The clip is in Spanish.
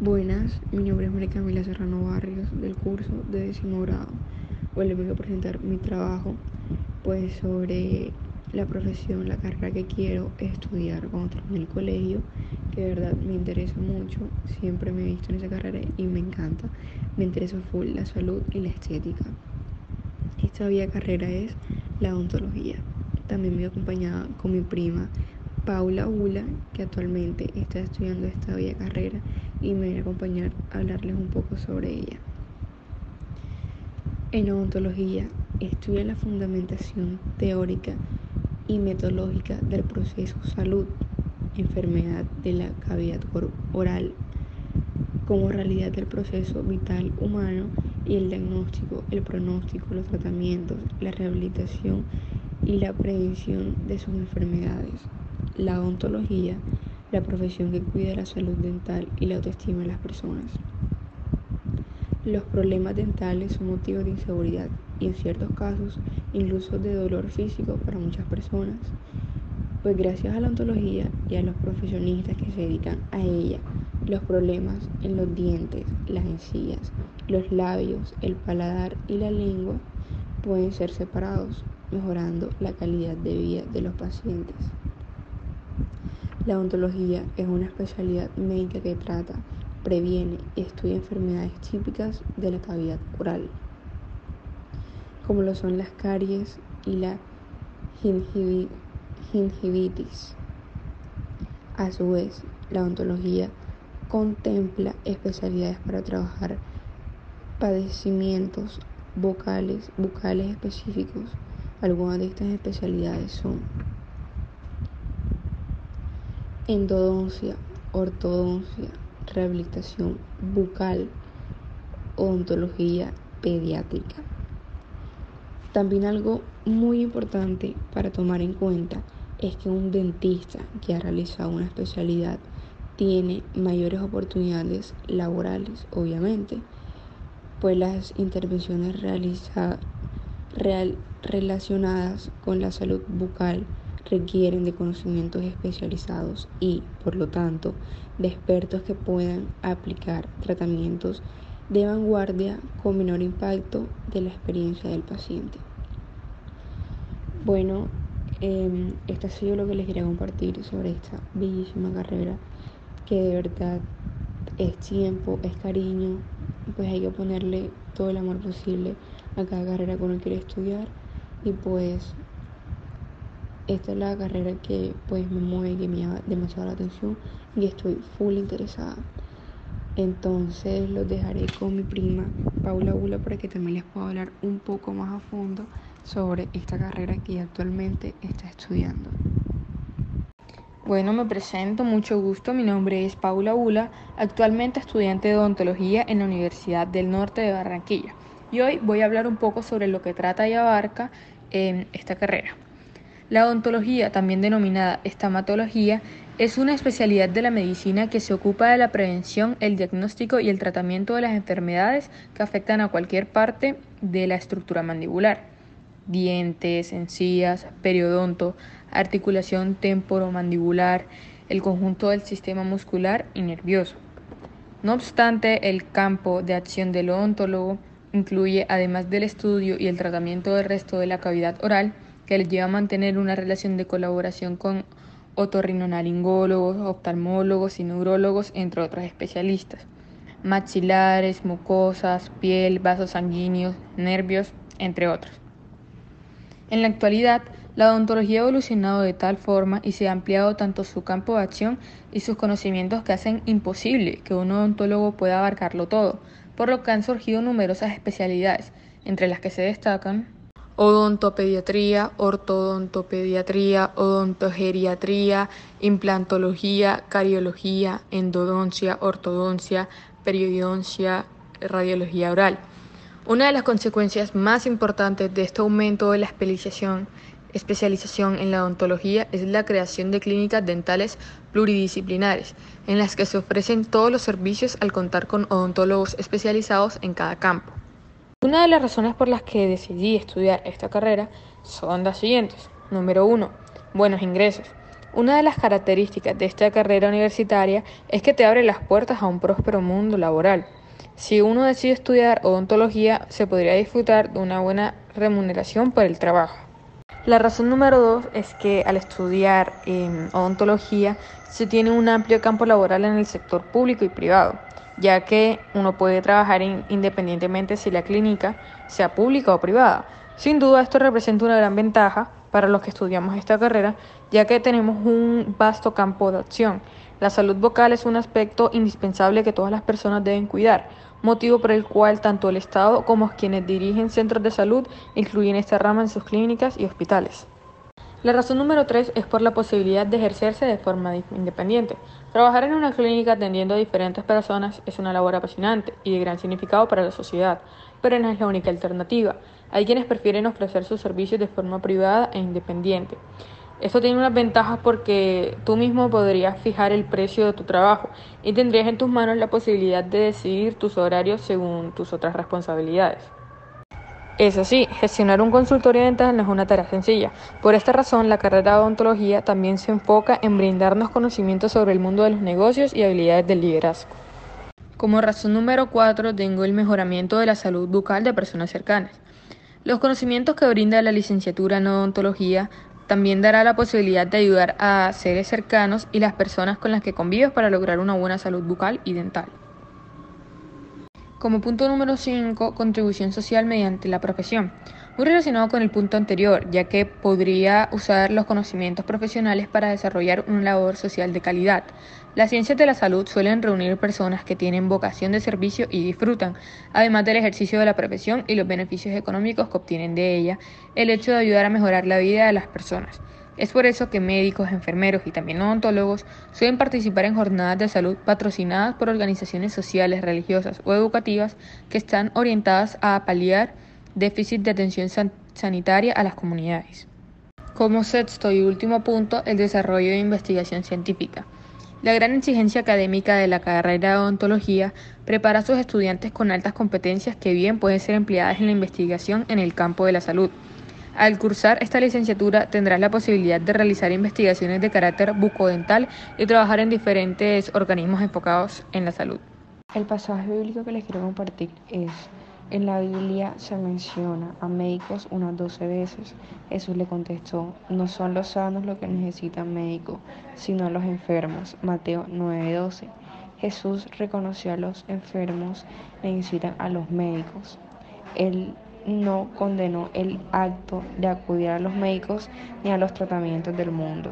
Buenas, mi nombre es María Camila Serrano Barrios del curso de décimo grado. Hoy les vengo a presentar mi trabajo pues sobre la profesión, la carrera que quiero estudiar cuando termine el colegio, que verdad me interesa mucho, siempre me he visto en esa carrera y me encanta. Me interesa full la salud y la estética. Esta vía carrera es la odontología. También me acompañada con mi prima Paula Ula, que actualmente está estudiando esta bella carrera y me voy a acompañar a hablarles un poco sobre ella. En odontología estudia la fundamentación teórica y metodológica del proceso salud, enfermedad de la cavidad oral, como realidad del proceso vital humano y el diagnóstico, el pronóstico, los tratamientos, la rehabilitación y la prevención de sus enfermedades la odontología, la profesión que cuida la salud dental y la autoestima de las personas. Los problemas dentales son motivo de inseguridad y en ciertos casos incluso de dolor físico para muchas personas. Pues gracias a la odontología y a los profesionistas que se dedican a ella, los problemas en los dientes, las encías, los labios, el paladar y la lengua pueden ser separados, mejorando la calidad de vida de los pacientes. La odontología es una especialidad médica que trata, previene y estudia enfermedades típicas de la cavidad oral, como lo son las caries y la gingivitis. A su vez, la odontología contempla especialidades para trabajar padecimientos vocales, bucales específicos. Algunas de estas especialidades son endodoncia, ortodoncia, rehabilitación bucal, odontología pediátrica. También algo muy importante para tomar en cuenta es que un dentista que ha realizado una especialidad tiene mayores oportunidades laborales, obviamente, pues las intervenciones realizadas relacionadas con la salud bucal requieren de conocimientos especializados y, por lo tanto, de expertos que puedan aplicar tratamientos de vanguardia con menor impacto de la experiencia del paciente. Bueno, eh, esto ha sido lo que les quería compartir sobre esta bellísima carrera que de verdad es tiempo, es cariño, pues hay que ponerle todo el amor posible a cada carrera que uno quiere estudiar y pues esta es la carrera que pues me mueve, que me llama demasiado la atención y estoy full interesada. Entonces los dejaré con mi prima Paula Ula para que también les pueda hablar un poco más a fondo sobre esta carrera que actualmente está estudiando. Bueno, me presento, mucho gusto. Mi nombre es Paula Ula, actualmente estudiante de odontología en la Universidad del Norte de Barranquilla. Y hoy voy a hablar un poco sobre lo que trata y abarca en esta carrera. La odontología, también denominada estomatología, es una especialidad de la medicina que se ocupa de la prevención, el diagnóstico y el tratamiento de las enfermedades que afectan a cualquier parte de la estructura mandibular. Dientes, encías, periodonto, articulación temporomandibular, el conjunto del sistema muscular y nervioso. No obstante, el campo de acción del odontólogo incluye, además del estudio y el tratamiento del resto de la cavidad oral, que les lleva a mantener una relación de colaboración con otorrinolaringólogos, oftalmólogos y neurólogos, entre otros especialistas, maxilares, mucosas, piel, vasos sanguíneos, nervios, entre otros. En la actualidad, la odontología ha evolucionado de tal forma y se ha ampliado tanto su campo de acción y sus conocimientos que hacen imposible que un odontólogo pueda abarcarlo todo, por lo que han surgido numerosas especialidades, entre las que se destacan odontopediatría, ortodontopediatría, odontogeriatría, implantología, cariología, endodoncia, ortodoncia, periodoncia, radiología oral. Una de las consecuencias más importantes de este aumento de la especialización, especialización en la odontología es la creación de clínicas dentales pluridisciplinares, en las que se ofrecen todos los servicios al contar con odontólogos especializados en cada campo. Una de las razones por las que decidí estudiar esta carrera son las siguientes. Número uno, buenos ingresos. Una de las características de esta carrera universitaria es que te abre las puertas a un próspero mundo laboral. Si uno decide estudiar odontología, se podría disfrutar de una buena remuneración por el trabajo. La razón número dos es que al estudiar en odontología se tiene un amplio campo laboral en el sector público y privado, ya que uno puede trabajar independientemente si la clínica sea pública o privada. Sin duda esto representa una gran ventaja para los que estudiamos esta carrera, ya que tenemos un vasto campo de acción. La salud vocal es un aspecto indispensable que todas las personas deben cuidar, motivo por el cual tanto el Estado como quienes dirigen centros de salud incluyen esta rama en sus clínicas y hospitales. La razón número tres es por la posibilidad de ejercerse de forma independiente. Trabajar en una clínica atendiendo a diferentes personas es una labor apasionante y de gran significado para la sociedad, pero no es la única alternativa. Hay quienes prefieren ofrecer sus servicios de forma privada e independiente. Esto tiene unas ventajas porque tú mismo podrías fijar el precio de tu trabajo y tendrías en tus manos la posibilidad de decidir tus horarios según tus otras responsabilidades. Es así, gestionar un consultorio dental no es una tarea sencilla. Por esta razón, la carrera de odontología también se enfoca en brindarnos conocimientos sobre el mundo de los negocios y habilidades del liderazgo. Como razón número 4 tengo el mejoramiento de la salud bucal de personas cercanas. Los conocimientos que brinda la licenciatura en odontología también dará la posibilidad de ayudar a seres cercanos y las personas con las que convives para lograr una buena salud bucal y dental. Como punto número 5, contribución social mediante la profesión. Muy relacionado con el punto anterior, ya que podría usar los conocimientos profesionales para desarrollar una labor social de calidad. Las ciencias de la salud suelen reunir personas que tienen vocación de servicio y disfrutan, además del ejercicio de la profesión y los beneficios económicos que obtienen de ella, el hecho de ayudar a mejorar la vida de las personas. Es por eso que médicos, enfermeros y también odontólogos suelen participar en jornadas de salud patrocinadas por organizaciones sociales, religiosas o educativas que están orientadas a paliar déficit de atención sanitaria a las comunidades. Como sexto y último punto, el desarrollo de investigación científica. La gran exigencia académica de la carrera de odontología prepara a sus estudiantes con altas competencias que bien pueden ser empleadas en la investigación en el campo de la salud. Al cursar esta licenciatura tendrás la posibilidad de realizar investigaciones de carácter bucodental y trabajar en diferentes organismos enfocados en la salud. El pasaje bíblico que les quiero compartir es en la Biblia se menciona a médicos unas 12 veces. Jesús le contestó, no son los sanos los que necesitan médico, sino los enfermos. Mateo 9:12. Jesús reconoció a los enfermos necesitan a los médicos. Él no condenó el acto de acudir a los médicos ni a los tratamientos del mundo.